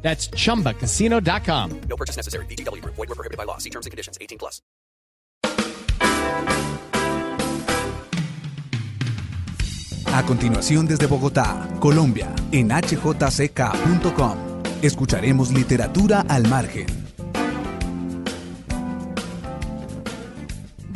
That's chumbacasino.com. No purchase necessary. BGW. Void were prohibited by law. See terms and conditions. 18 plus. A continuación desde Bogotá, Colombia, en hjck.com, escucharemos literatura al margen.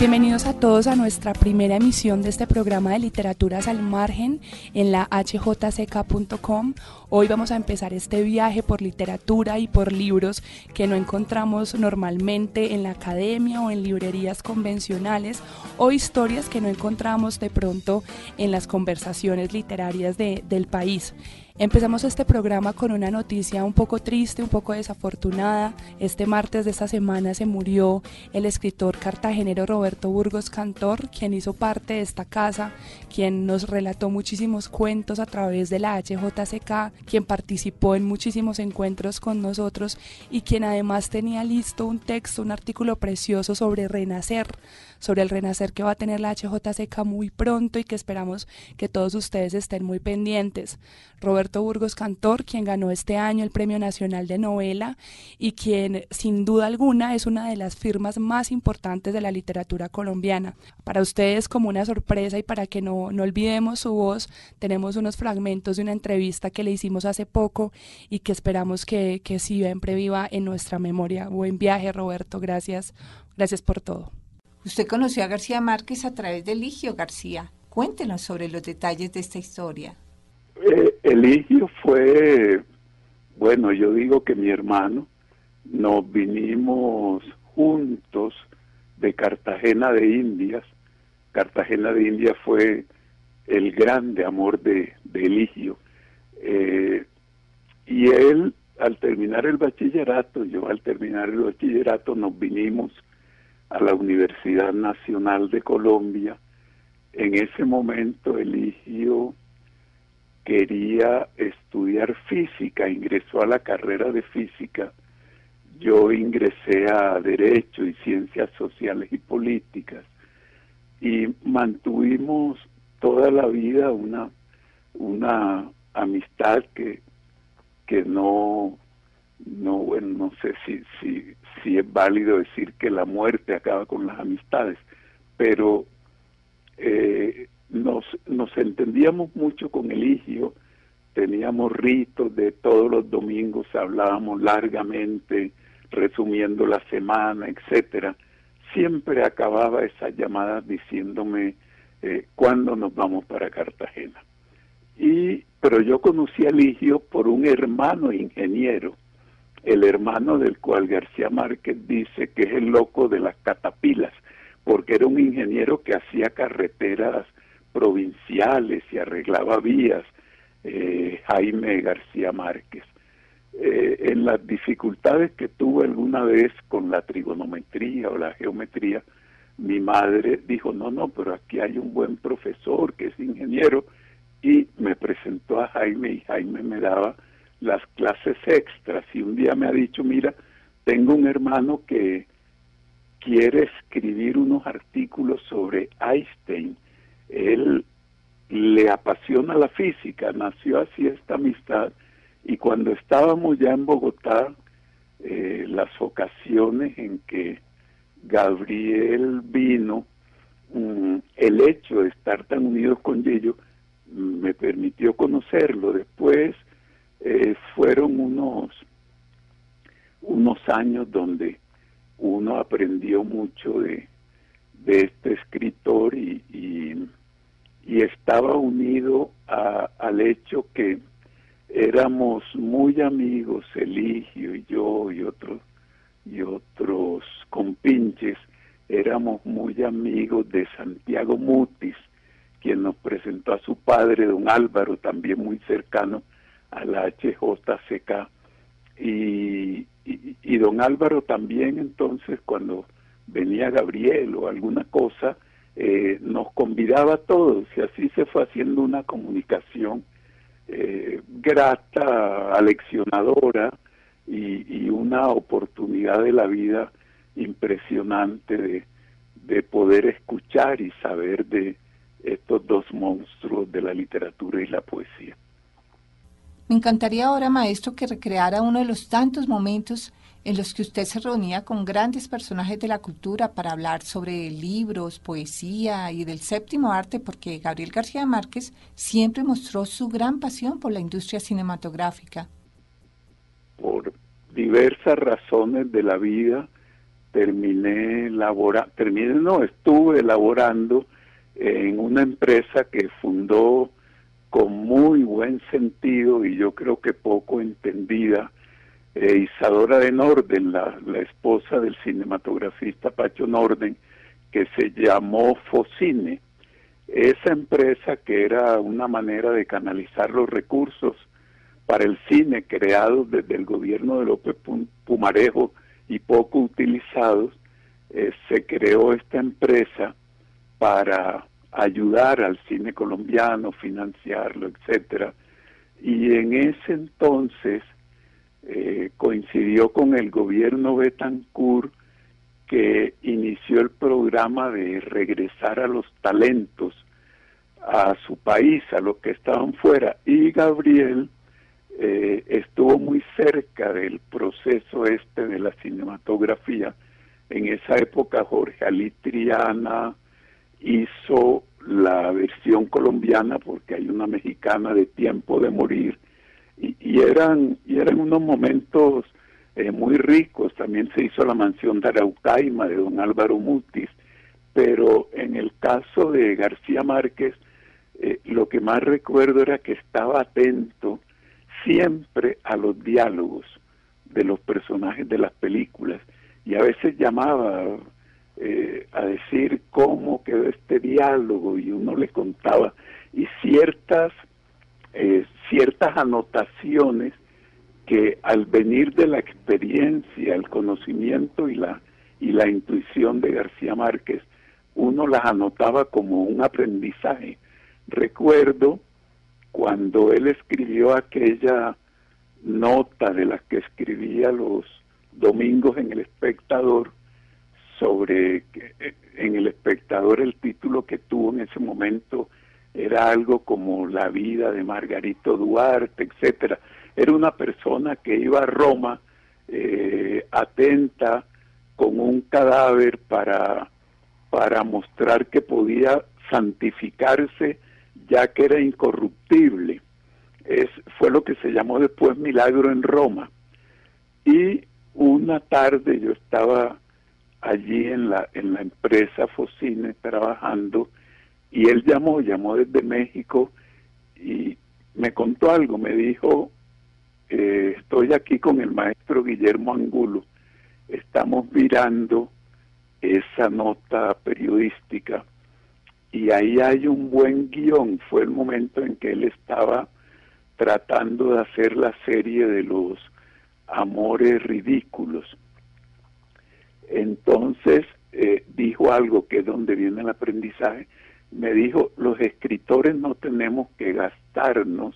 Bienvenidos a todos a nuestra primera emisión de este programa de Literaturas al Margen en la hjck.com. Hoy vamos a empezar este viaje por literatura y por libros que no encontramos normalmente en la academia o en librerías convencionales o historias que no encontramos de pronto en las conversaciones literarias de, del país. Empezamos este programa con una noticia un poco triste, un poco desafortunada. Este martes de esta semana se murió el escritor cartagenero Roberto Burgos Cantor, quien hizo parte de esta casa, quien nos relató muchísimos cuentos a través de la HJCK, quien participó en muchísimos encuentros con nosotros y quien además tenía listo un texto, un artículo precioso sobre renacer sobre el renacer que va a tener la HJCK muy pronto y que esperamos que todos ustedes estén muy pendientes. Roberto Burgos Cantor, quien ganó este año el Premio Nacional de Novela y quien sin duda alguna es una de las firmas más importantes de la literatura colombiana. Para ustedes como una sorpresa y para que no, no olvidemos su voz, tenemos unos fragmentos de una entrevista que le hicimos hace poco y que esperamos que, que siempre viva en nuestra memoria. Buen viaje Roberto, gracias, gracias por todo. Usted conoció a García Márquez a través de Eligio García. Cuéntenos sobre los detalles de esta historia. Eh, Eligio fue, bueno, yo digo que mi hermano, nos vinimos juntos de Cartagena de Indias. Cartagena de Indias fue el grande amor de, Eligio. Eh, y él, al terminar el bachillerato, yo al terminar el bachillerato, nos vinimos a la Universidad Nacional de Colombia. En ese momento Eligio quería estudiar física, ingresó a la carrera de física. Yo ingresé a Derecho y Ciencias Sociales y Políticas y mantuvimos toda la vida una, una amistad que, que no, no, bueno, no sé si, si, si es válido decir que la muerte acaba con las amistades, pero eh, nos, nos entendíamos mucho con Eligio, teníamos ritos de todos los domingos, hablábamos largamente, resumiendo la semana, etcétera. Siempre acababa esas llamadas diciéndome eh, cuándo nos vamos para Cartagena. Y, pero yo conocí a Eligio por un hermano ingeniero el hermano del cual García Márquez dice que es el loco de las catapilas, porque era un ingeniero que hacía carreteras provinciales y arreglaba vías, eh, Jaime García Márquez. Eh, en las dificultades que tuve alguna vez con la trigonometría o la geometría, mi madre dijo, no, no, pero aquí hay un buen profesor que es ingeniero, y me presentó a Jaime y Jaime me daba las clases extras y un día me ha dicho, mira, tengo un hermano que quiere escribir unos artículos sobre Einstein. Él le apasiona la física, nació así esta amistad y cuando estábamos ya en Bogotá, eh, las ocasiones en que Gabriel vino, mm, el hecho de estar tan unidos con ellos mm, me permitió conocerlo. Después eh, fueron unos, unos años donde uno aprendió mucho de, de este escritor y, estaba unido al hecho que éramos muy amigos, Eligio y yo y otros y otros compinches, éramos muy amigos de Santiago Mutis, quien nos presentó a su padre, don Álvaro, también muy cercano a la HJCK. Y, y, don Álvaro también entonces cuando venía Gabriel o alguna cosa, eh, nos convidaba a todos y así se fue haciendo una comunicación eh, grata, aleccionadora y, una oportunidad de la vida impresionante de, de poder escuchar y saber de estos dos monstruos de la literatura y la poesía. Me encantaría ahora, maestro, que recreara uno de los tantos momentos en los que usted se reunía con grandes personajes de la cultura para hablar sobre libros, poesía y del séptimo arte, porque Gabriel García Márquez siempre mostró su gran pasión por la industria cinematográfica. Por diversas razones de la vida, terminé elaborando, terminé, no, estuve elaborando en una empresa que fundó con muy buen sentido y yo creo que poco entendida, eh, Isadora de Norden, la, esposa del cinematografista Pacho Norden, que se llamó Focine. Esa empresa que era una manera de canalizar los recursos para el cine creados desde el gobierno de López Pumarejo y poco utilizados, eh, se creó esta empresa para ayudar al cine colombiano, financiarlo, etcétera. Y en ese entonces eh, coincidió con el gobierno Betancourt que inició el programa de regresar a los talentos a su país, a los que estaban fuera. Y Gabriel eh, estuvo muy cerca del proceso este de la cinematografía. En esa época Jorge Alitriana, hizo la versión colombiana porque hay una mexicana de Tiempo de Morir y, eran y eran unos momentos eh, muy ricos. También se hizo la mansión de Araucaima de don Álvaro Mutis, pero en el caso de García Márquez eh, lo que más recuerdo era que estaba atento siempre a los diálogos de los personajes de las películas y a veces llamaba eh, a decir cómo quedó este diálogo y uno le contaba y ciertas eh, ciertas anotaciones que al venir de la experiencia, el conocimiento y la y la intuición de García Márquez, uno las anotaba como un aprendizaje. Recuerdo cuando él escribió aquella nota de las que escribía los domingos en el espectador, sobre eh, en el espectador el título que tuvo en ese momento era algo como la vida de Margarito Duarte, etcétera. Era una persona que iba a Roma eh, atenta con un cadáver para, para mostrar que podía santificarse ya que era incorruptible. Es, fue lo que se llamó después milagro en Roma. Y una tarde yo estaba allí en la, en la empresa Focine trabajando y él llamó, llamó desde México y me contó algo, me dijo, eh, estoy aquí con el maestro Guillermo Angulo, estamos mirando esa nota periodística y ahí hay un buen guion, fue el momento en que él estaba tratando de hacer la serie de los amores ridículos entonces eh, dijo algo que es donde viene el aprendizaje. Me dijo, los escritores no tenemos que gastarnos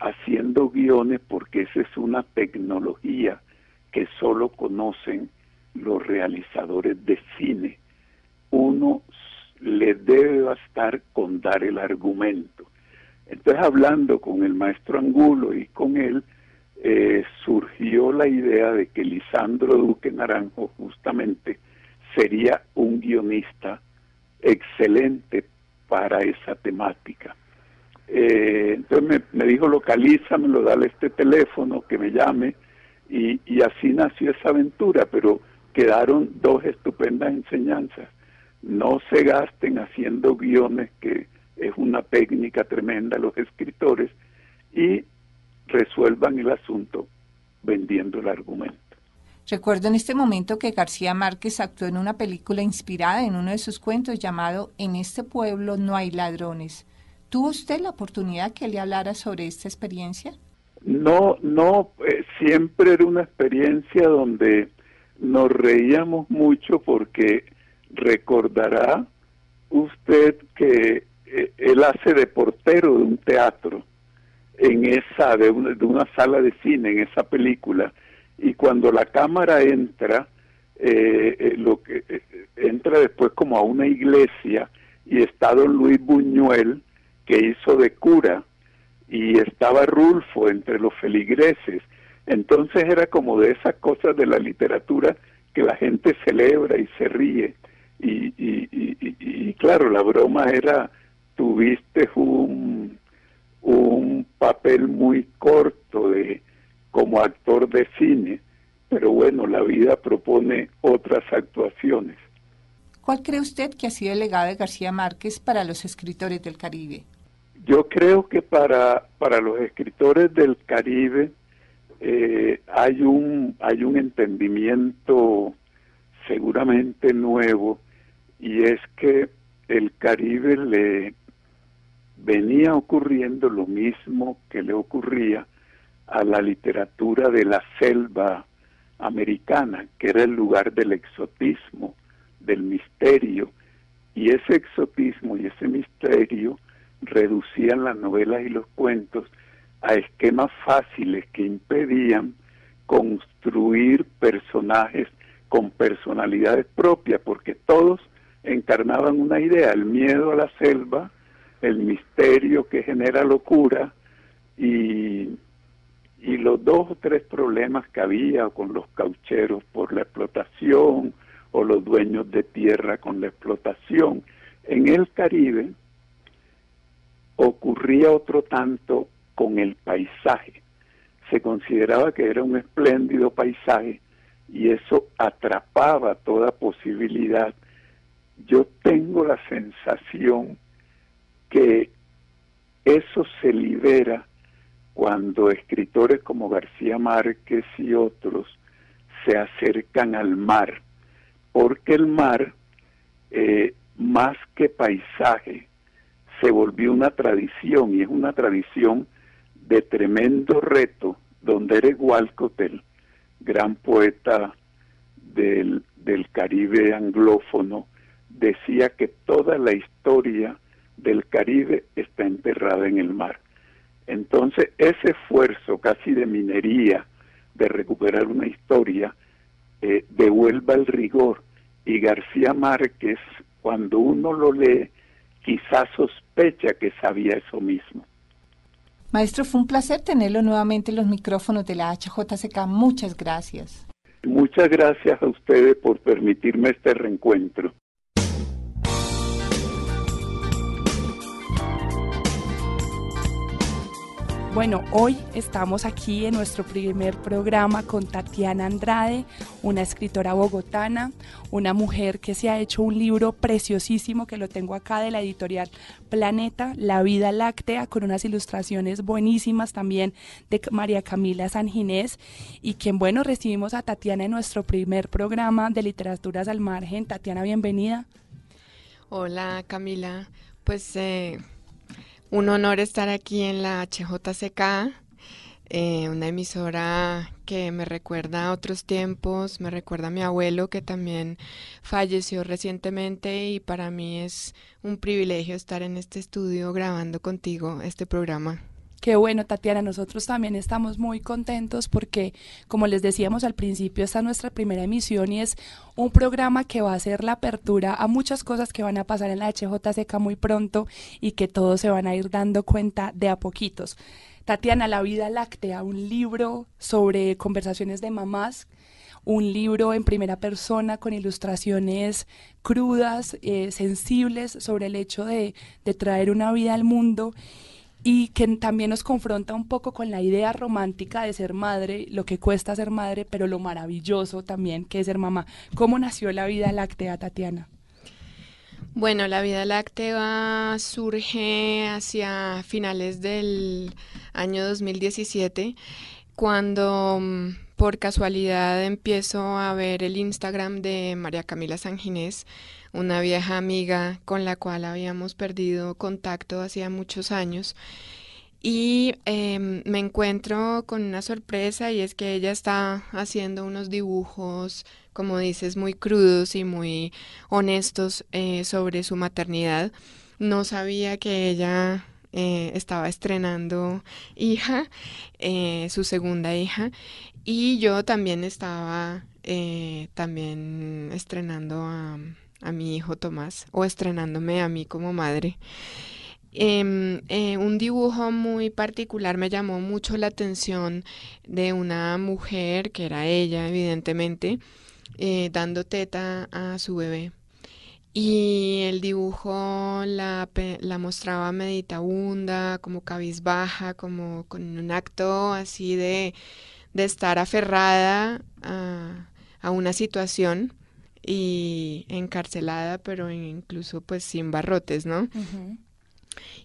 haciendo guiones porque esa es una tecnología que solo conocen los realizadores de cine. Uno le debe bastar con dar el argumento. Entonces, hablando con el maestro Angulo y con él, eh, surgió la idea de que Lisandro Duque Naranjo justamente sería un guionista excelente para esa temática. Eh, entonces me, dijo, localízamelo, dale este teléfono, que me llame, y, y así nació esa aventura, pero quedaron dos estupendas enseñanzas. No se gasten haciendo guiones, que es una técnica tremenda los escritores, y resuelvan el asunto vendiendo el argumento. Recuerdo en este momento que García Márquez actuó en una película inspirada en uno de sus cuentos llamado En este pueblo no hay ladrones. ¿Tuvo usted la oportunidad que le hablara sobre esta experiencia? No, no, eh, siempre era una experiencia donde nos reíamos mucho porque recordará usted que eh, él hace de portero de un teatro en esa de una, de una sala de cine en esa película y cuando la cámara entra eh, eh, lo que entra después como a una iglesia y está don Luis Buñuel que hizo de cura y estaba Rulfo entre los feligreses. Entonces era como de esas cosas de la literatura que la gente celebra y se ríe. Y, y, y, y claro la broma era tuviste un, un papel muy corto de como actor de cine, pero bueno, la vida propone otras actuaciones. ¿Cuál cree usted que ha sido el legado de García Márquez para los escritores del Caribe? Yo creo que para, para los escritores del Caribe eh, hay, un, hay un entendimiento seguramente nuevo y es que el Caribe le venía ocurriendo lo mismo que le ocurría a la literatura de la selva americana, que era el lugar del exotismo, del misterio, y ese exotismo y ese misterio reducían las novelas y los cuentos a esquemas fáciles que impedían construir personajes con personalidades propias, porque todos encarnaban una idea, el miedo a la selva, el misterio que genera locura y, y los dos o tres problemas que había con los caucheros por la explotación o los dueños de tierra con la explotación. En el Caribe ocurría otro tanto con el paisaje. Se consideraba que era un espléndido paisaje y eso atrapaba toda posibilidad. Yo tengo la sensación que eso se libera cuando escritores como García Márquez y otros se acercan al mar, porque el mar, eh, más que paisaje, se volvió una tradición y es una tradición de tremendo reto, donde Eric Walcott, gran poeta del, del Caribe anglófono, decía que toda la historia del Caribe está enterrada en el mar. Entonces, ese esfuerzo casi de minería, de recuperar una historia, eh, devuelva el rigor. Y García Márquez, cuando uno lo lee, quizás sospecha que sabía eso mismo. Maestro, fue un placer tenerlo nuevamente en los micrófonos de la HJCK. Muchas gracias. Muchas gracias a ustedes por permitirme este reencuentro. Bueno, hoy estamos aquí en nuestro primer programa con Tatiana Andrade, una escritora bogotana, una mujer que se ha hecho un libro preciosísimo que lo tengo acá de la editorial Planeta, La vida láctea, con unas ilustraciones buenísimas también de María Camila Sanginés y quien, bueno, recibimos a Tatiana en nuestro primer programa de Literaturas al Margen. Tatiana, bienvenida. Hola Camila, pues... Eh un honor estar aquí en la HJCK, eh, una emisora que me recuerda a otros tiempos, me recuerda a mi abuelo que también falleció recientemente y para mí es un privilegio estar en este estudio grabando contigo este programa. Qué bueno, Tatiana, nosotros también estamos muy contentos porque, como les decíamos al principio, esta es nuestra primera emisión y es un programa que va a ser la apertura a muchas cosas que van a pasar en la HJCK muy pronto y que todos se van a ir dando cuenta de a poquitos. Tatiana, La vida láctea, un libro sobre conversaciones de mamás un libro en primera persona con ilustraciones crudas, eh, sensibles sobre el hecho de, de traer una vida al mundo y que también nos confronta un poco con la idea romántica de ser madre, lo que cuesta ser madre, pero lo maravilloso también que es ser mamá. ¿Cómo nació la vida láctea, Tatiana? Bueno, la vida láctea surge hacia finales del año 2017, cuando mm, por casualidad empiezo a ver el Instagram de María Camila Sanginés, una vieja amiga con la cual habíamos perdido contacto hacía muchos años. y em, me encuentro con una sorpresa y es que ella está haciendo unos dibujos, como dices, muy crudos y muy honestos eh, sobre su maternidad. No sabía que ella eh, estaba estrenando hija, eh, su segunda hija, y yo también estaba también estrenando a, a mi hijo Tomás o estrenándome a mí como madre. Em, eh, un dibujo muy particular me llamó mucho la atención de una mujer, que era ella, evidentemente, eh, dando teta a su bebé. Y el dibujo la, la mostraba meditabunda, como cabizbaja, como con un acto así de, de estar aferrada a, a una situación y encarcelada, pero incluso pues sin barrotes, ¿no?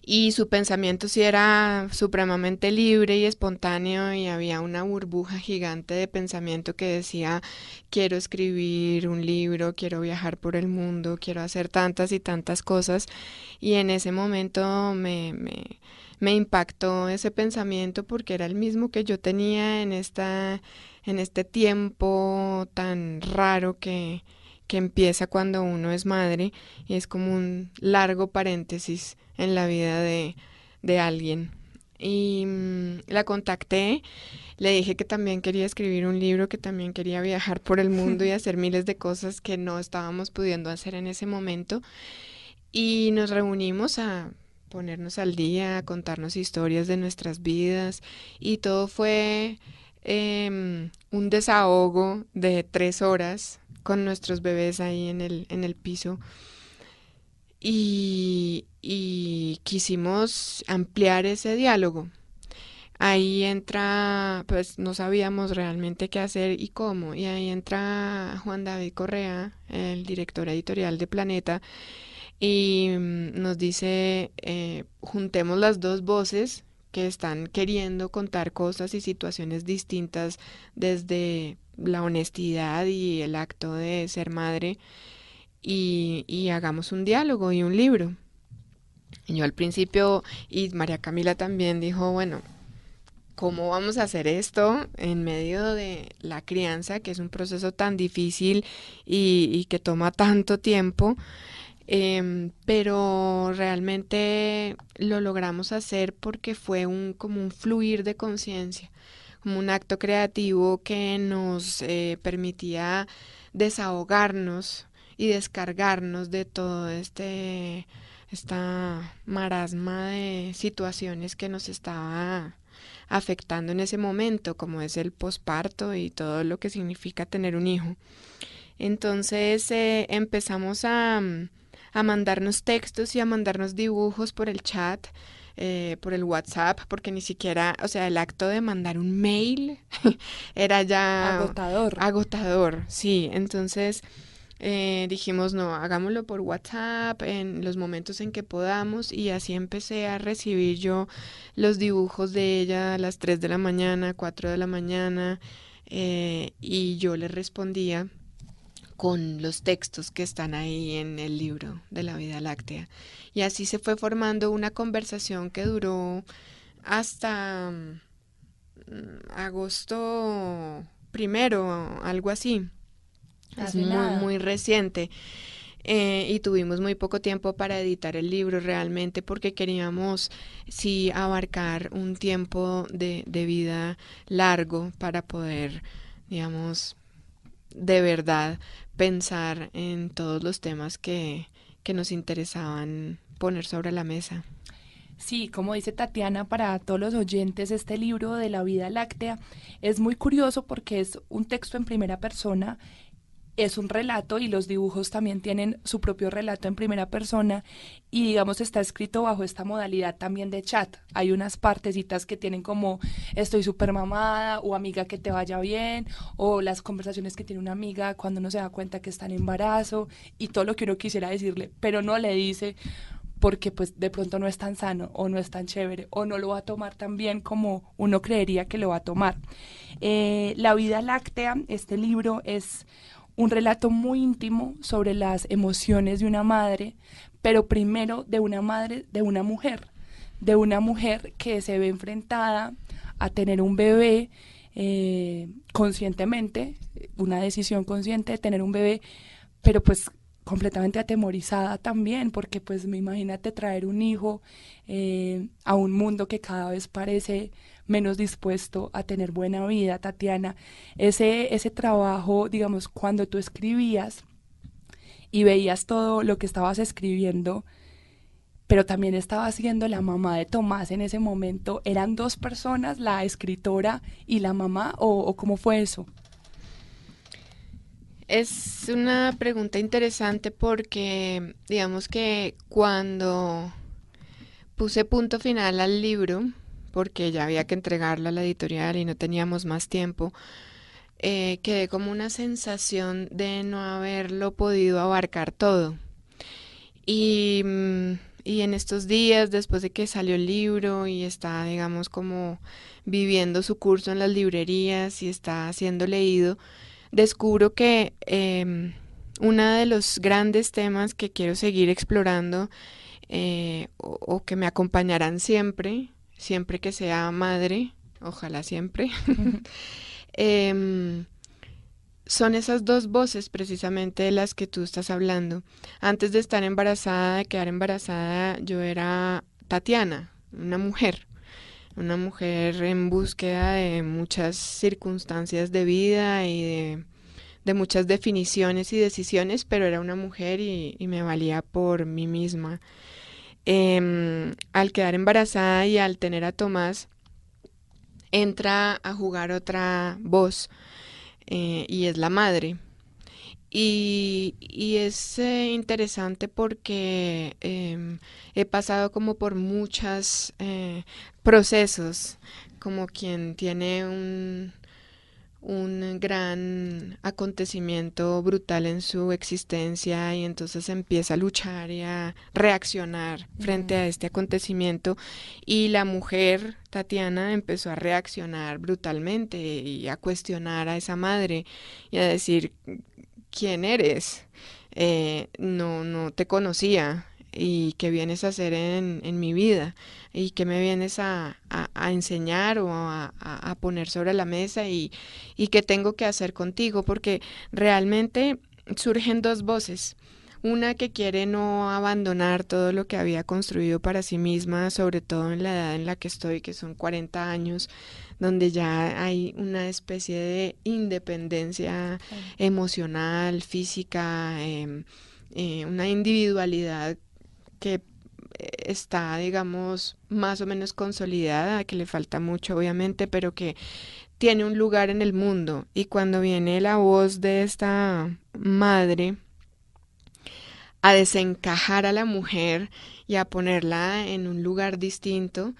y su pensamiento sí era supremamente libre y espontáneo y había una burbuja gigante de pensamiento que decía quiero escribir un libro, quiero viajar por el mundo, quiero hacer tantas y tantas cosas y en ese momento me, me, me impactó ese pensamiento porque era el mismo que yo tenía en esta en este tiempo tan raro que que empieza cuando uno es madre y es como un largo paréntesis en la vida de, alguien. Y mm, la contacté, le dije que también quería escribir un libro, que también quería viajar por el mundo y hacer miles de cosas que no estábamos pudiendo hacer en ese momento. Y nos reunimos a ponernos al día, a contarnos historias de nuestras vidas y todo fue em, un desahogo de tres horas con nuestros bebés ahí en el, en el piso y, quisimos ampliar ese diálogo. Ahí entra, pues no sabíamos realmente qué hacer y cómo, y ahí entra Juan David Correa, el director editorial de Planeta, y mm, nos dice, eh, juntemos las dos voces que están queriendo contar cosas y situaciones distintas desde la honestidad y el acto de ser madre y, hagamos un diálogo y un libro. Y yo al principio, y María Camila también dijo, bueno, ¿cómo vamos a hacer esto en medio de la crianza, que es un proceso tan difícil y, que toma tanto tiempo? Em, pero realmente lo logramos hacer porque fue un, como un fluir de conciencia, como un acto creativo que nos eh, permitía desahogarnos y descargarnos de todo este esta marasma de situaciones que nos estaba afectando en ese momento, como es el posparto y todo lo que significa tener un hijo. Entonces eh, empezamos a, a, mandarnos textos y a mandarnos dibujos por el chat, eh, por el WhatsApp, porque ni siquiera, o sea, el acto de mandar un mail era ya agotador. Agotador, sí. Entonces eh, dijimos, no, hagámoslo por WhatsApp en los momentos en que podamos y así empecé a recibir yo los dibujos de ella a las 3 de la mañana, 4 de la mañana eh, y yo le respondía con los textos que están ahí en el libro de la vida láctea. Y así se fue formando una conversación que duró hasta mm, agosto primero, algo así es muy, muy reciente. Eh, y tuvimos muy poco tiempo para editar el libro realmente porque queríamos sí abarcar un tiempo de, de vida largo para poder, digamos, de verdad pensar en todos los temas que, que nos interesaban poner sobre la mesa. Sí, como dice Tatiana, para todos los oyentes, este libro de la vida láctea es muy curioso porque es un texto en primera persona es un relato y los dibujos también tienen su propio relato en primera persona y digamos está escrito bajo esta modalidad también de chat. Hay unas partecitas que tienen como estoy súper mamada o amiga que te vaya bien o las conversaciones que tiene una amiga cuando uno se da cuenta que está en embarazo y todo lo que uno quisiera decirle, pero no le dice porque pues de pronto no es tan sano o no es tan chévere o no lo va a tomar tan bien como uno creería que lo va a tomar. Eh, la vida láctea, este libro es un relato muy íntimo sobre las emociones de una madre, pero primero de una madre, de una mujer, de una mujer que se ve enfrentada a tener un bebé eh, conscientemente, una decisión consciente de tener un bebé, pero pues completamente atemorizada también, porque pues me imagínate traer un hijo eh, a un mundo que cada vez parece menos dispuesto a tener buena vida, Tatiana. Ese, ese trabajo, digamos, cuando tú escribías y veías todo lo que estabas escribiendo, pero también estaba siendo la mamá de Tomás en ese momento. ¿Eran dos personas, la escritora y la mamá, o, cómo fue eso? Es una pregunta interesante porque digamos que cuando puse punto final al libro, porque ya había que entregarlo a la editorial y no teníamos más tiempo, eh, quedé como una sensación de no haberlo podido abarcar todo. Y mm, y en estos días, después de que salió el libro y está, digamos, como viviendo su curso en las librerías y está siendo leído, descubro que eh, uno de los grandes temas que quiero seguir explorando eh, o, que me acompañarán siempre, siempre que sea madre, ojalá siempre, son esas dos voces precisamente de las que tú estás hablando. Antes de estar embarazada, de quedar embarazada, yo era Tatiana, una mujer, una mujer en búsqueda de muchas circunstancias de vida y de, muchas definiciones y decisiones, pero era una mujer y, me valía por mí misma. Em, al quedar embarazada y al tener a Tomás, entra a jugar otra voz eh, y es la madre. Y, es eh, interesante porque em, he pasado como por muchos eh, procesos, como quien tiene un, un gran acontecimiento brutal en su existencia y entonces empieza a luchar y a reaccionar frente a este acontecimiento. Y la mujer Tatiana empezó a reaccionar brutalmente y a cuestionar a esa madre y a decir quién eres eh, no no te conocía y qué vienes a hacer en, en mi vida y qué me vienes a, a, enseñar o a, a, poner sobre la mesa y, y qué tengo que hacer contigo, porque realmente surgen dos voces. Una que quiere no abandonar todo lo que había construido para sí misma, sobre todo en la edad en la que estoy, que son 40 años, donde ya hay una especie de independencia emocional, física, em, eh, una individualidad que está, digamos, más o menos consolidada, que le falta mucho, obviamente, pero que tiene un lugar en el mundo. Y cuando viene la voz de esta madre a desencajar a la mujer y a ponerla en un lugar distinto,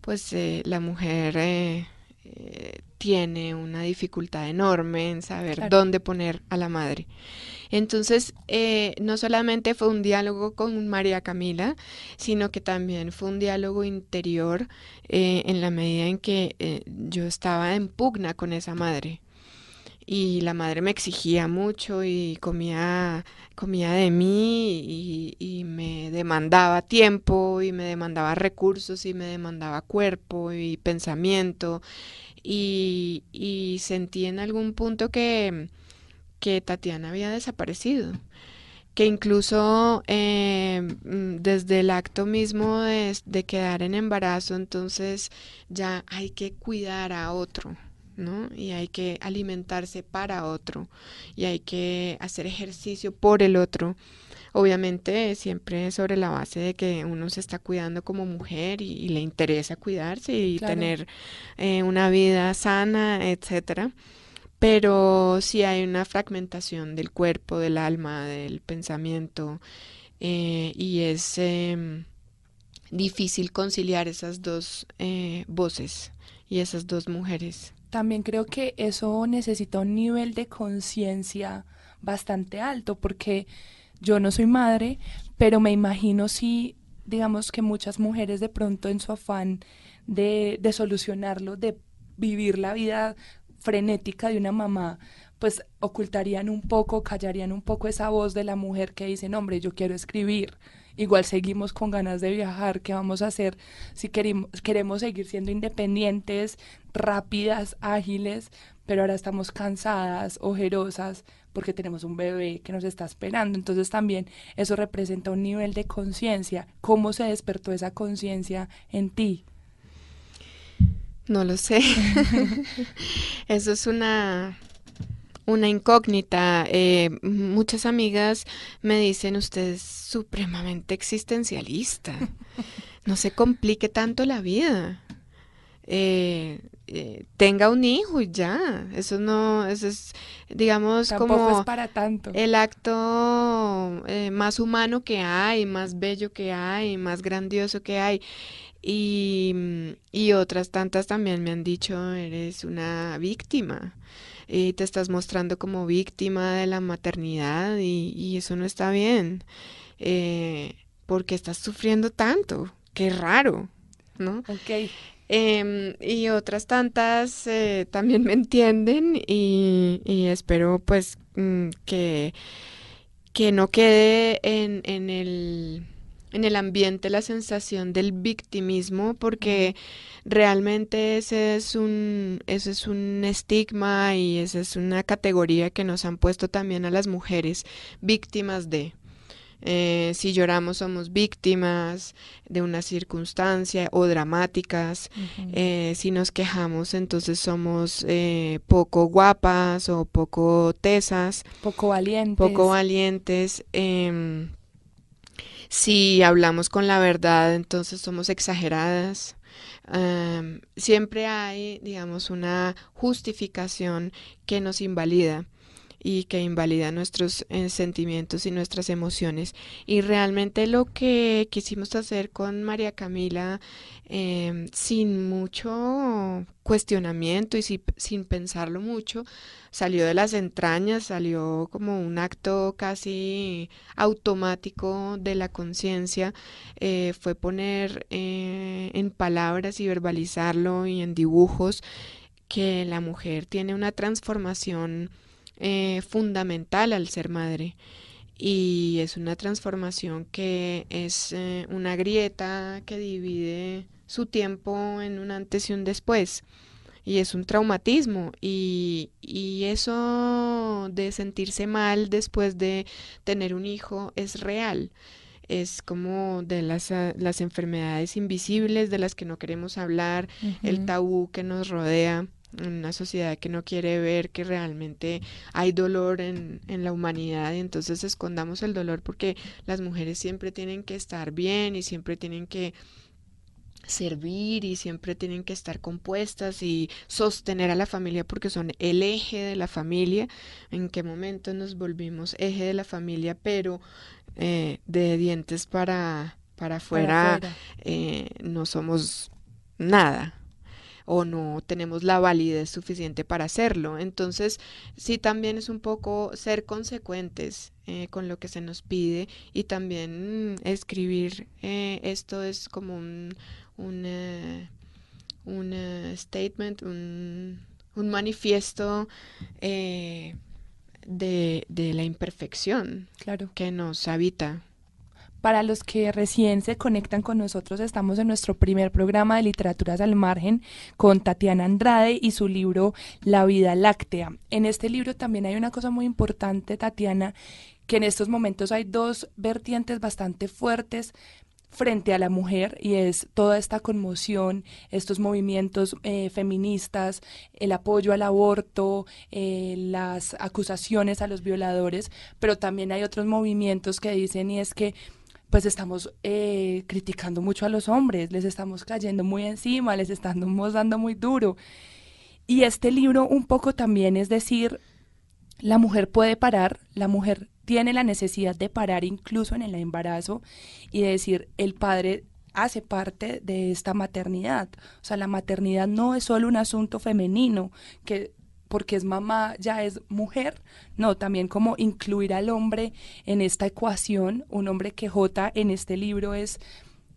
pues eh, la mujer eh, eh, tiene una dificultad enorme en saber dónde poner a la madre. Entonces, eh, no solamente fue un diálogo con María Camila, sino que también fue un diálogo interior eh, en la medida en que eh, yo estaba en pugna con esa madre. Y la madre me exigía mucho y comía, comía de mí y, me demandaba tiempo y me demandaba recursos y me demandaba cuerpo y pensamiento. Y, y sentí en algún punto que, que Tatiana había desaparecido, que incluso eh, mm, desde el acto mismo de, quedar en embarazo, entonces ya hay que cuidar a otro. ¿no? Y hay que alimentarse para otro y hay que hacer ejercicio por el otro. Obviamente siempre sobre la base de que uno se está cuidando como mujer y, le interesa cuidarse y tener eh, una vida sana, etcétera pero sí hay una fragmentación del cuerpo, del alma, del pensamiento, eh, y es em, difícil conciliar esas dos eh, voces y esas dos mujeres. También creo que eso necesita un nivel de conciencia bastante alto, porque yo no soy madre, pero me imagino si, digamos que muchas mujeres de pronto en su afán de, de solucionarlo, de vivir la vida frenética de una mamá, pues ocultarían un poco, callarían un poco esa voz de la mujer que dice, hombre, yo quiero escribir igual seguimos con ganas de viajar, ¿qué vamos a hacer si queremos, queremos seguir siendo independientes, rápidas, ágiles, pero ahora estamos cansadas, ojerosas, porque tenemos un bebé que nos está esperando. Entonces también eso representa un nivel de conciencia. ¿Cómo se despertó esa conciencia en ti? No lo sé. eso es una una incógnita. Eh, muchas amigas me dicen, usted es supremamente existencialista. No se complique tanto la vida. Eh, eh, tenga un hijo y ya. Eso no, eso es, digamos, como es para tanto. el acto más humano que hay, más bello que hay, más grandioso que hay. Y, y otras tantas también me han dicho, eres una víctima y te estás mostrando como víctima de la maternidad y, eso no está bien. Eh, porque estás sufriendo tanto. Qué raro, ¿no? Ok. Em, y otras tantas eh, también me entienden y, espero pues mm, que, que no quede en, en el en el ambiente la sensación del victimismo porque realmente ese es un ese es un estigma y esa es una categoría que nos han puesto también a las mujeres víctimas de eh, si lloramos somos víctimas de una circunstancia o dramáticas. Eh, si nos quejamos entonces somos eh, poco guapas o poco tesas. Poco valientes. Poco valientes. Si hablamos con la verdad, entonces somos exageradas. siempre hay, digamos, una justificación que nos invalida y que invalida nuestros eh, sentimientos y nuestras emociones. Y realmente lo que quisimos hacer con María Camila, em, sin mucho cuestionamiento y sin pensarlo mucho, salió de las entrañas, salió como un acto casi automático de la conciencia, eh, fue poner eh, en palabras y verbalizarlo y en dibujos que la mujer tiene una transformación eh, fundamental al ser madre. Y es una transformación que es eh, una grieta que divide su tiempo en un antes y un después. Y es un traumatismo. Y, y, eso de sentirse mal después de tener un hijo es real. Es como de las, las enfermedades invisibles de las que no queremos hablar, el tabú que nos rodea una sociedad que no quiere ver que realmente hay dolor en, en, la humanidad y entonces escondamos el dolor porque las mujeres siempre tienen que estar bien y siempre tienen que servir y siempre tienen que estar compuestas y sostener a la familia porque son el eje de la familia. ¿En qué momento nos volvimos eje de la familia pero eh, de dientes para, para afuera, eh, no somos nada? O no tenemos la validez suficiente para hacerlo. Entonces, sí también es un poco ser consecuentes eh, con lo que se nos pide y también escribir eh, esto es como un, un, eh, un statement, un, un manifiesto de, de la imperfección claro. que nos habita. Para los que recién se conectan con nosotros, estamos en nuestro primer programa de Literaturas al Margen con Tatiana Andrade y su libro La vida láctea. En este libro también hay una cosa muy importante, Tatiana, que en estos momentos hay dos vertientes bastante fuertes frente a la mujer y es toda esta conmoción, estos movimientos eh, feministas, el apoyo al aborto, eh, las acusaciones a los violadores, pero también hay otros movimientos que dicen y es que pues estamos eh, criticando mucho a los hombres, les estamos cayendo muy encima, les estamos dando muy duro. Y este libro un poco también es decir, la mujer puede parar, la mujer tiene la necesidad de parar incluso en el embarazo y decir, el padre hace parte de esta maternidad. O sea, la maternidad no es solo un asunto femenino, que porque es mamá, ya es mujer, no, también como incluir al hombre en esta ecuación, un hombre que J en este libro es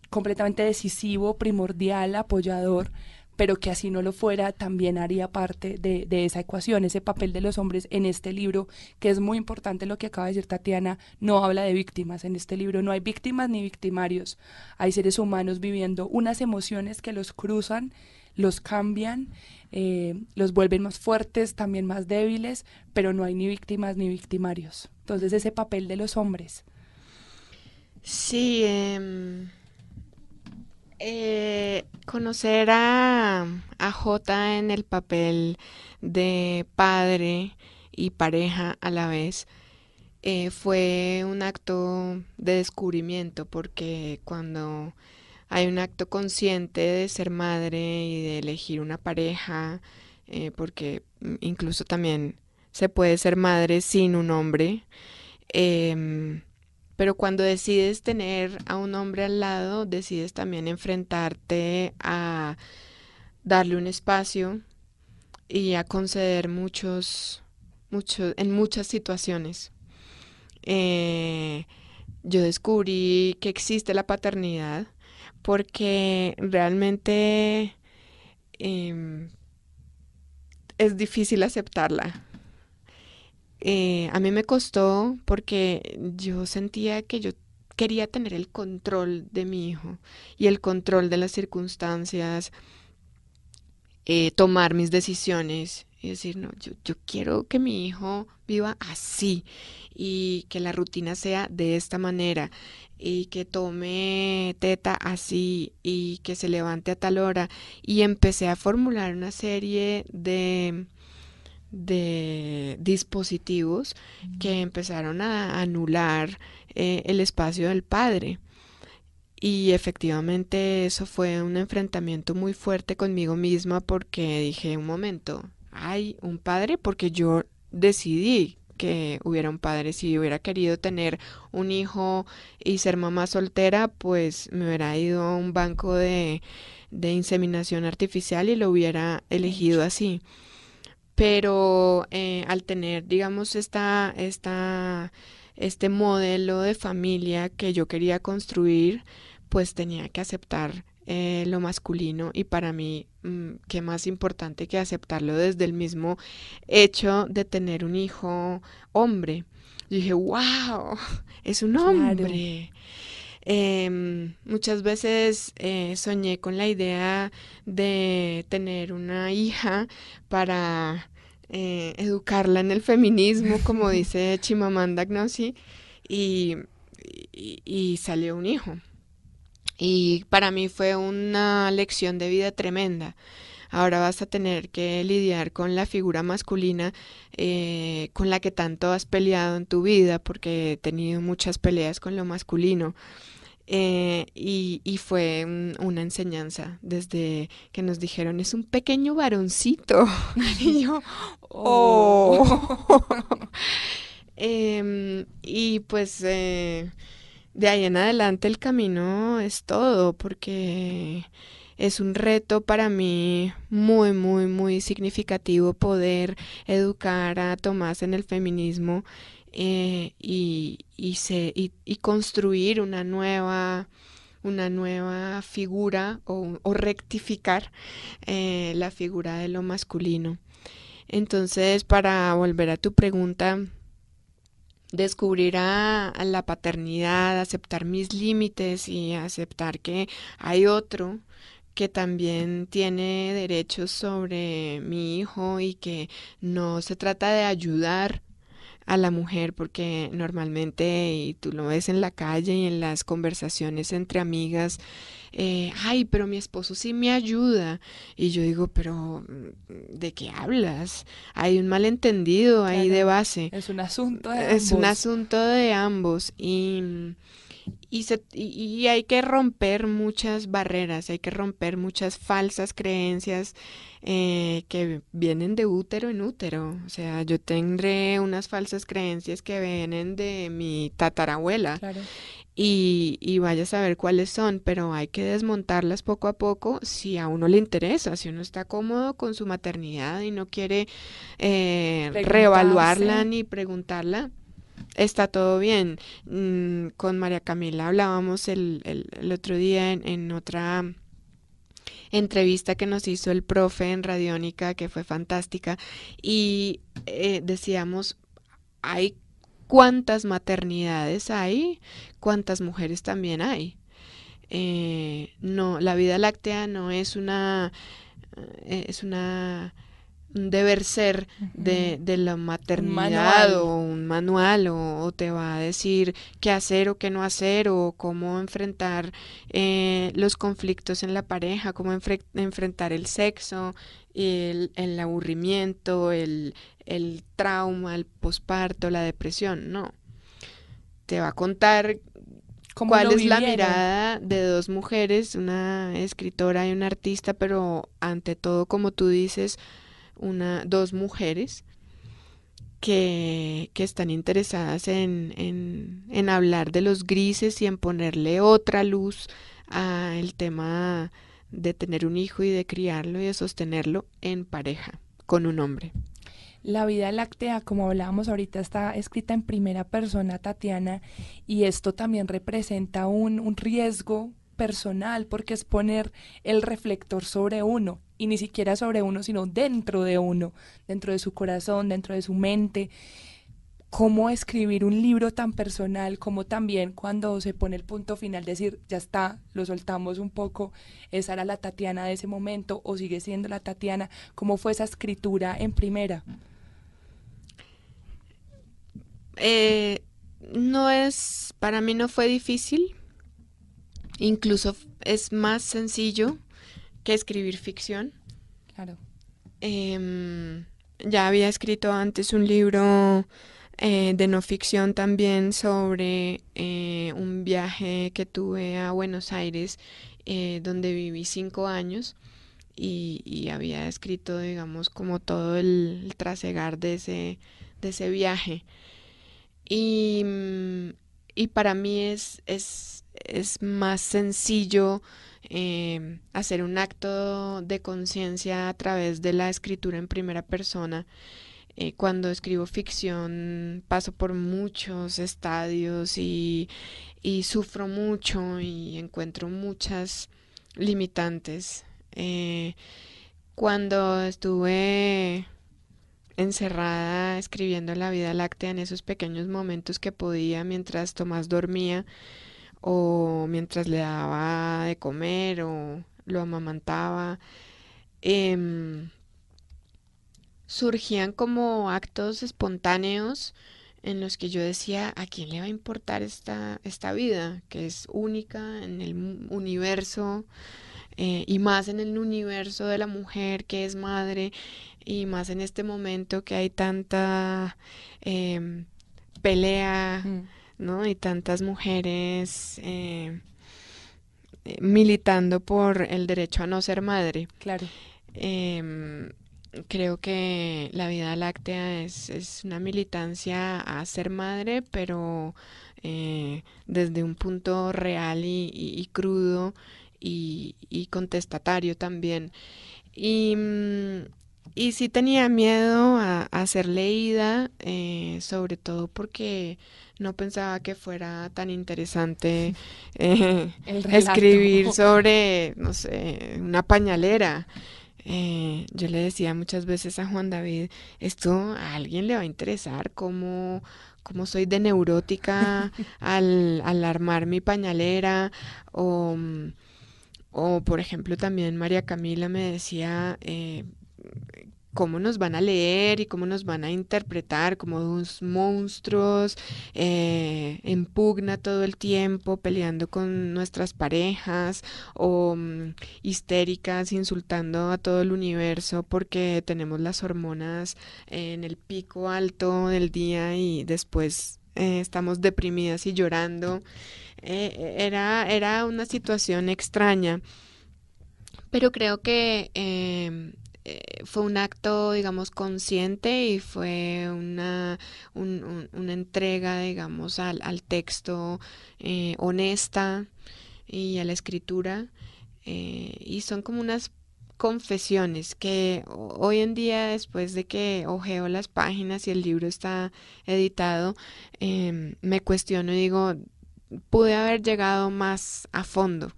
completamente decisivo, primordial, apoyador, pero que así no lo fuera, también haría parte de, de esa ecuación, ese papel de los hombres en este libro, que es muy importante lo que acaba de decir Tatiana, no habla de víctimas, en este libro no hay víctimas ni victimarios, hay seres humanos viviendo unas emociones que los cruzan, los cambian, eh, los vuelven más fuertes, también más débiles, pero no hay ni víctimas ni victimarios. Entonces ese papel de los hombres. Sí, em, eh, conocer a, a J en el papel de padre y pareja a la vez eh, fue un acto de descubrimiento porque cuando hay un acto consciente de ser madre y de elegir una pareja, eh, porque mm, incluso también se puede ser madre sin un hombre. Em, pero cuando decides tener a un hombre al lado, decides también enfrentarte a darle un espacio y a conceder muchos, muchos, en muchas situaciones. Eh, yo descubrí que existe la paternidad porque realmente em, es difícil aceptarla. Eh, a mí me costó porque yo sentía que yo quería tener el control de mi hijo y el control de las circunstancias, eh, tomar mis decisiones y decir, no, yo, yo quiero que mi hijo viva así y que la rutina sea de esta manera y que tome teta así y que se levante a tal hora y empecé a formular una serie de de dispositivos que empezaron a anular eh, el espacio del padre. Y efectivamente eso fue un enfrentamiento muy fuerte conmigo misma porque dije, un momento, hay un padre porque yo decidí que hubiera un padre. Si hubiera querido tener un hijo y ser mamá soltera, pues me hubiera ido a un banco de, de inseminación artificial y lo hubiera elegido así. Pero eh, al tener, digamos, esta, esta, este modelo de familia que yo quería construir, pues tenía que aceptar eh, lo masculino y para mí mm, qué más importante que aceptarlo desde el mismo hecho de tener un hijo hombre. Yo dije, wow, es un hombre. Em, muchas veces eh, soñé con la idea de tener una hija para eh, educarla en el feminismo, como dice Chimamanda Gnosi, y, y salió un hijo. Y para mí fue una lección de vida tremenda. Ahora vas a tener que lidiar con la figura masculina eh, con la que tanto has peleado en tu vida, porque he tenido muchas peleas con lo masculino. Eh, y, y, fue una enseñanza desde que nos dijeron es un pequeño varoncito y yo oh, eh, y pues eh, de ahí en adelante el camino es todo, porque es un reto para mí muy, muy, muy significativo poder educar a Tomás en el feminismo eh, y, y, se, y, construir una nueva una nueva figura o, rectificar eh, la figura de lo masculino. Entonces, para volver a tu pregunta, descubrir a, la paternidad, aceptar mis límites y aceptar que hay otro que también tiene derechos sobre mi hijo y que no se trata de ayudar a la mujer porque normalmente, y tú lo ves en la calle y en las conversaciones entre amigas, eh, ay, pero mi esposo sí me ayuda. Y yo digo, pero ¿de qué hablas? Hay un malentendido ahí de base. Es un asunto de ambos. Es un asunto de ambos. Y y, se, y, hay que romper muchas barreras, hay que romper muchas falsas creencias eh, que vienen de útero en útero. O sea, yo tendré unas falsas creencias que vienen de mi tatarabuela y, y vaya a saber cuáles son, pero hay que desmontarlas poco a poco si a uno le interesa, si uno está cómodo con su maternidad y no quiere eh, reevaluarla ni preguntarla está todo bien. Mm, con María Camila hablábamos el, el, otro día en, en, otra entrevista que nos hizo el profe en Radiónica, que fue fantástica, y eh, decíamos, hay cuántas maternidades hay, cuántas mujeres también hay. Eh, no, la vida láctea no es una, eh, es una un deber ser de, de la maternidad o un manual o, te va a decir qué hacer o qué no hacer o cómo enfrentar eh, los conflictos en la pareja, cómo enfrentar el sexo, el, el aburrimiento, el, el trauma, el posparto, la depresión, no. Te va a contar cuál es la mirada de dos mujeres, una escritora y una artista, pero ante todo, como tú dices, una, dos mujeres que, que están interesadas en, en, en, hablar de los grises y en ponerle otra luz al tema de tener un hijo y de criarlo y de sostenerlo en pareja con un hombre. La vida láctea, como hablábamos ahorita, está escrita en primera persona, Tatiana, y esto también representa un, un riesgo personal porque es poner el reflector sobre uno y ni siquiera sobre uno, sino dentro de uno, dentro de su corazón, dentro de su mente. Cómo escribir un libro tan personal, como también cuando se pone el punto final, decir, ya está, lo soltamos un poco, esa era la Tatiana de ese momento o sigue siendo la Tatiana, ¿cómo fue esa escritura en primera? Eh, no es, para mí no fue difícil, incluso es más sencillo que escribir ficción. Claro. Em, ya había escrito antes un libro eh, de no ficción también sobre eh, un viaje que tuve a Buenos Aires, donde viví cinco años. Y, había escrito, digamos, como todo el, trasegar de ese, de ese viaje. Y, y para mí es, es, es más sencillo eh, hacer un acto de conciencia a través de la escritura en primera persona. Eh, cuando escribo ficción paso por muchos estadios y, sufro mucho y encuentro muchas limitantes. Eh, cuando estuve encerrada escribiendo la vida láctea en esos pequeños momentos que podía mientras Tomás dormía, o mientras le daba de comer o lo amamantaba. Em, surgían como actos espontáneos en los que yo decía, ¿a quién le va a importar esta, esta vida que es única en el universo eh, y más en el universo de la mujer que es madre y más en este momento que hay tanta em, pelea? ¿no? Y tantas mujeres eh, eh, militando por el derecho a no ser madre. Claro. Em, creo que la vida láctea es, es, una militancia a ser madre, pero eh, desde un punto real y, crudo y, y, contestatario también. Y, mm, y sí tenía miedo a, ser leída, sobre todo porque no pensaba que fuera tan interesante eh, escribir sobre, no sé, una pañalera. Eh, yo le decía muchas veces a Juan David, esto a alguien le va a interesar, cómo, cómo soy de neurótica al, al armar mi pañalera o... O, por ejemplo, también María Camila me decía, eh, cómo nos van a leer y cómo nos van a interpretar como dos monstruos eh, en pugna todo el tiempo, peleando con nuestras parejas o mm, histéricas, insultando a todo el universo porque tenemos las hormonas en el pico alto del día y después eh, estamos deprimidas y llorando. Eh, era, era una situación extraña. Pero creo que em, fue un acto, digamos, consciente y fue una, entrega, digamos, al, al texto eh, honesta y a la escritura. Eh, y son como unas confesiones que hoy en día, después de que ojeo las páginas y el libro está editado, em, me cuestiono y digo, pude haber llegado más a fondo.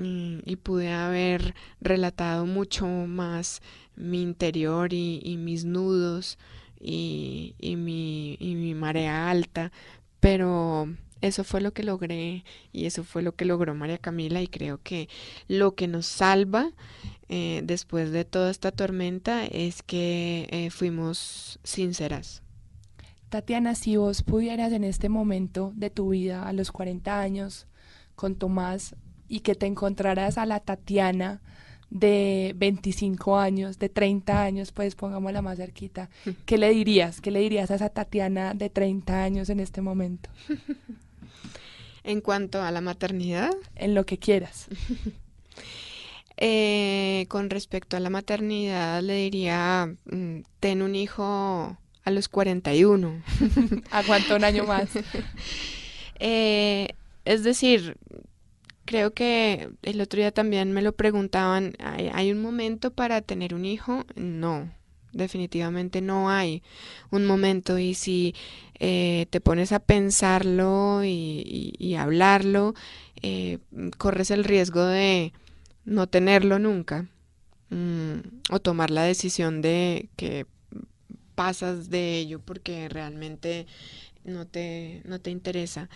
Y, y pude haber relatado mucho más mi interior y, y mis nudos y, y, mi, y mi marea alta, pero eso fue lo que logré y eso fue lo que logró María Camila y creo que lo que nos salva eh, después de toda esta tormenta es que eh, fuimos sinceras. Tatiana, si vos pudieras en este momento de tu vida, a los 40 años, con Tomás, y que te encontraras a la Tatiana de 25 años, de 30 años, pues pongámosla más cerquita, ¿qué le dirías? ¿Qué le dirías a esa Tatiana de 30 años en este momento? En cuanto a la maternidad, En lo que quieras. eh, con respecto a la maternidad, le diría, mm, ten un hijo a los 41. Aguanta un año más. Eh, es decir, creo que el otro día también me lo preguntaban, ¿hay, un momento para tener un hijo? No, definitivamente no hay un momento y si eh, te pones a pensarlo y, y- y hablarlo, eh, corres el riesgo de no tenerlo nunca mm, o tomar la decisión de que pasas de ello porque realmente no te, no te interesa.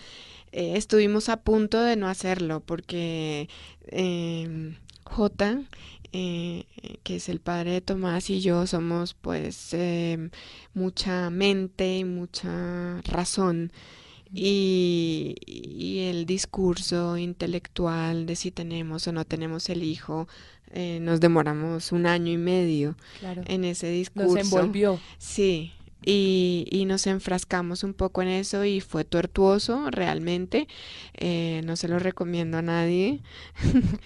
Eh, estuvimos a punto de no hacerlo porque em, J, eh, que es el padre de Tomás, y yo somos pues em, mucha mente y mucha razón. Y, y el discurso intelectual de si tenemos o no tenemos el hijo, eh, nos demoramos un año y medio Claro. en ese discurso. Nos envolvió. Sí, y, nos enfrascamos un poco en eso y fue tortuoso realmente. eh, no se lo recomiendo a nadie.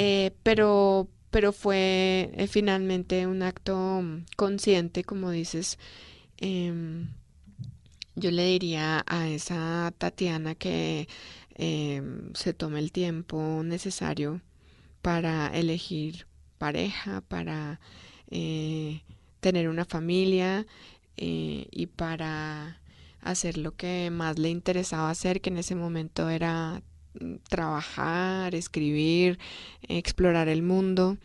Eh, pero, pero fue eh, finalmente un acto mm, consciente, como dices. Em, yo le diría a esa Tatiana que em, se tome el tiempo necesario para elegir pareja, para tener una familia eh, y para hacer lo que más le interesaba hacer, que en ese momento era mm, trabajar, escribir, explorar el mundo.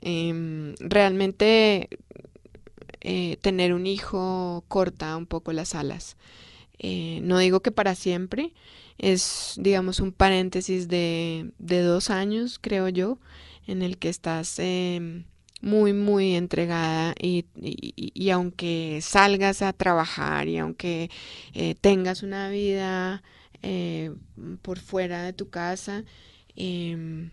Em, realmente eh, tener un hijo corta un poco las alas. Eh, no digo que para siempre, es digamos un paréntesis de, de dos años, creo yo, en el que estás em, muy, muy entregada y, y- aunque salgas a trabajar y aunque eh, tengas una vida eh, por fuera de tu casa, em,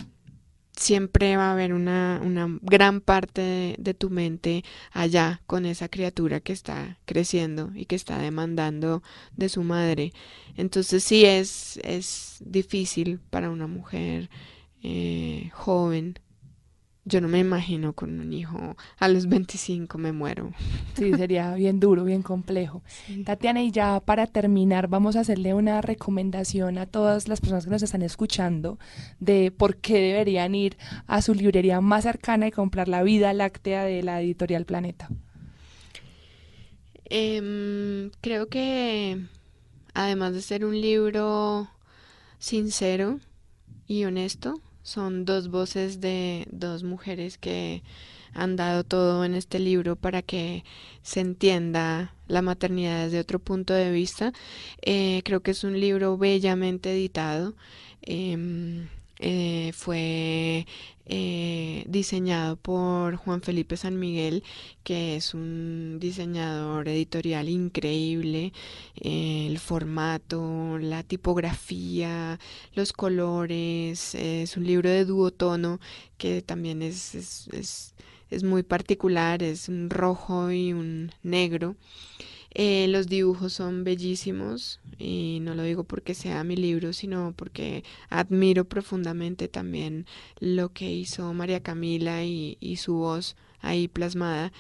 siempre va a haber una, una gran parte de, de tu mente allá con esa criatura que está creciendo y que está demandando de su madre. Entonces sí es, es difícil para una mujer eh, joven. Yo no me imagino con un hijo a los 25 me muero. Sí, sería bien duro, bien complejo. Tatiana, y ya para terminar, vamos a hacerle una recomendación a todas las personas que nos están escuchando de por qué deberían ir a su librería más cercana y comprar la vida láctea de la editorial Planeta. Em, creo que además de ser un libro sincero y honesto, son dos voces de dos mujeres que han dado todo en este libro para que se entienda la maternidad desde otro punto de vista. Eh, creo que es un libro bellamente editado. Em, eh, fue eh, diseñado por Juan Felipe San Miguel, que es un diseñador editorial increíble. Eh, el formato, la tipografía, los colores. es un libro de duotono que también es, es, es muy particular, es un rojo y un negro. Eh, los dibujos son bellísimos y no lo digo porque sea mi libro, sino porque admiro profundamente también lo que hizo María Camila y, su voz ahí plasmada.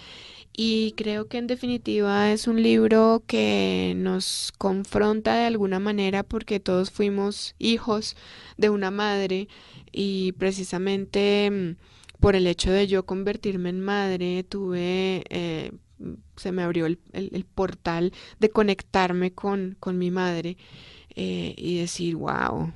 Y creo que en definitiva es un libro que nos confronta de alguna manera porque todos fuimos hijos de una madre y precisamente mm, por el hecho de yo convertirme en madre tuve... eh, se me abrió el, el- el portal de conectarme con, con mi madre eh, y decir, wow,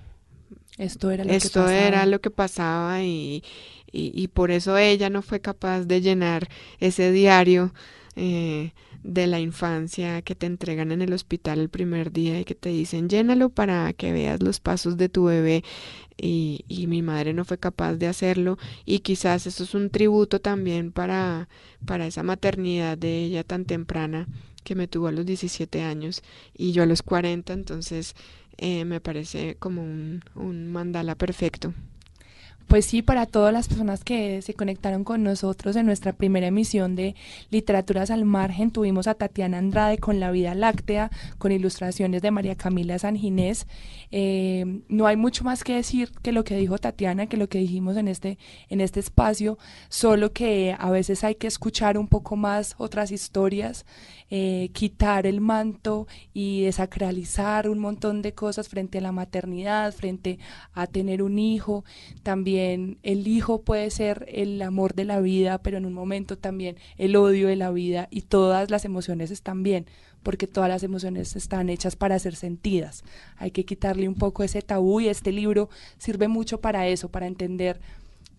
Esto era lo Esto que pasaba. era lo que pasaba y, y, y por eso ella no fue capaz de llenar ese diario eh, de la infancia que te entregan en el hospital el primer día y que te dicen llénalo para que veas los pasos de tu bebé y, y mi madre no fue capaz de hacerlo y quizás eso es un tributo también para, para esa maternidad de ella tan temprana que me tuvo a los 17 años y yo a los 40, entonces eh, me parece como un, un mandala perfecto. Pues sí, para todas las personas que se conectaron con nosotros en nuestra primera emisión de Literaturas al Margen, tuvimos a Tatiana Andrade con La Vida Láctea, con ilustraciones de María Camila Sanginés. Eh, no hay mucho más que decir que lo que dijo Tatiana, que lo que dijimos en este, en este espacio, solo que a veces hay que escuchar un poco más otras historias, eh, quitar el manto y desacralizar un montón de cosas frente a la maternidad, frente a tener un hijo, también el hijo puede ser el amor de la vida, pero en un momento también el odio de la vida y todas las emociones están bien, porque todas las emociones están hechas para ser sentidas. Hay que quitarle un poco ese tabú y este libro sirve mucho para eso, para entender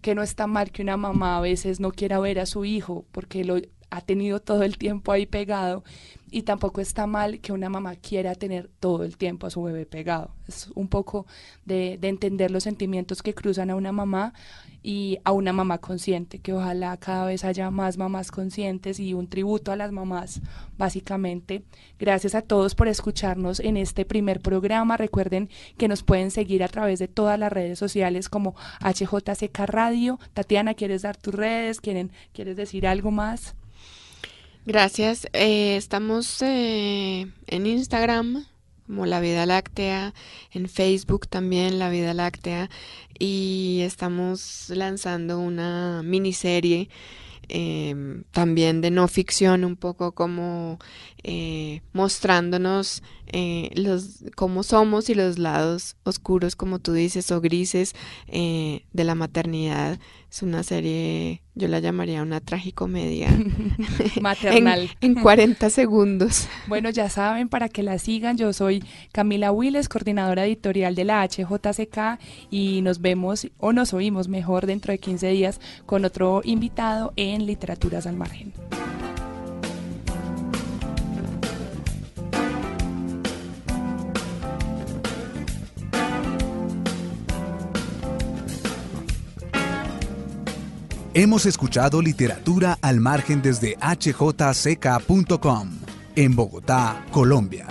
que no está mal que una mamá a veces no quiera ver a su hijo porque lo ha tenido todo el tiempo ahí pegado y tampoco está mal que una mamá quiera tener todo el tiempo a su bebé pegado. Es un poco de, de, entender los sentimientos que cruzan a una mamá y a una mamá consciente, que ojalá cada vez haya más mamás conscientes y un tributo a las mamás, básicamente. Gracias a todos por escucharnos en este primer programa. Recuerden que nos pueden seguir a través de todas las redes sociales como HJCK Radio. Tatiana, ¿quieres dar tus redes? ¿Quieren, ¿Quieres decir algo más? Gracias. Eh, estamos eh, en Instagram como La Vida Láctea, en Facebook también La Vida Láctea y estamos lanzando una miniserie eh, también de no ficción, un poco como eh, mostrándonos eh, los cómo somos y los lados oscuros, como tú dices, o grises eh, de la maternidad. Es una serie, yo la llamaría una tragicomedia maternal en, en 40 segundos. Bueno, ya saben, para que la sigan, yo soy Camila Willes, coordinadora editorial de la HJCK y nos vemos o nos oímos mejor dentro de 15 días con otro invitado en Literaturas al Margen. Hemos escuchado literatura al margen desde hjck.com, en Bogotá, Colombia.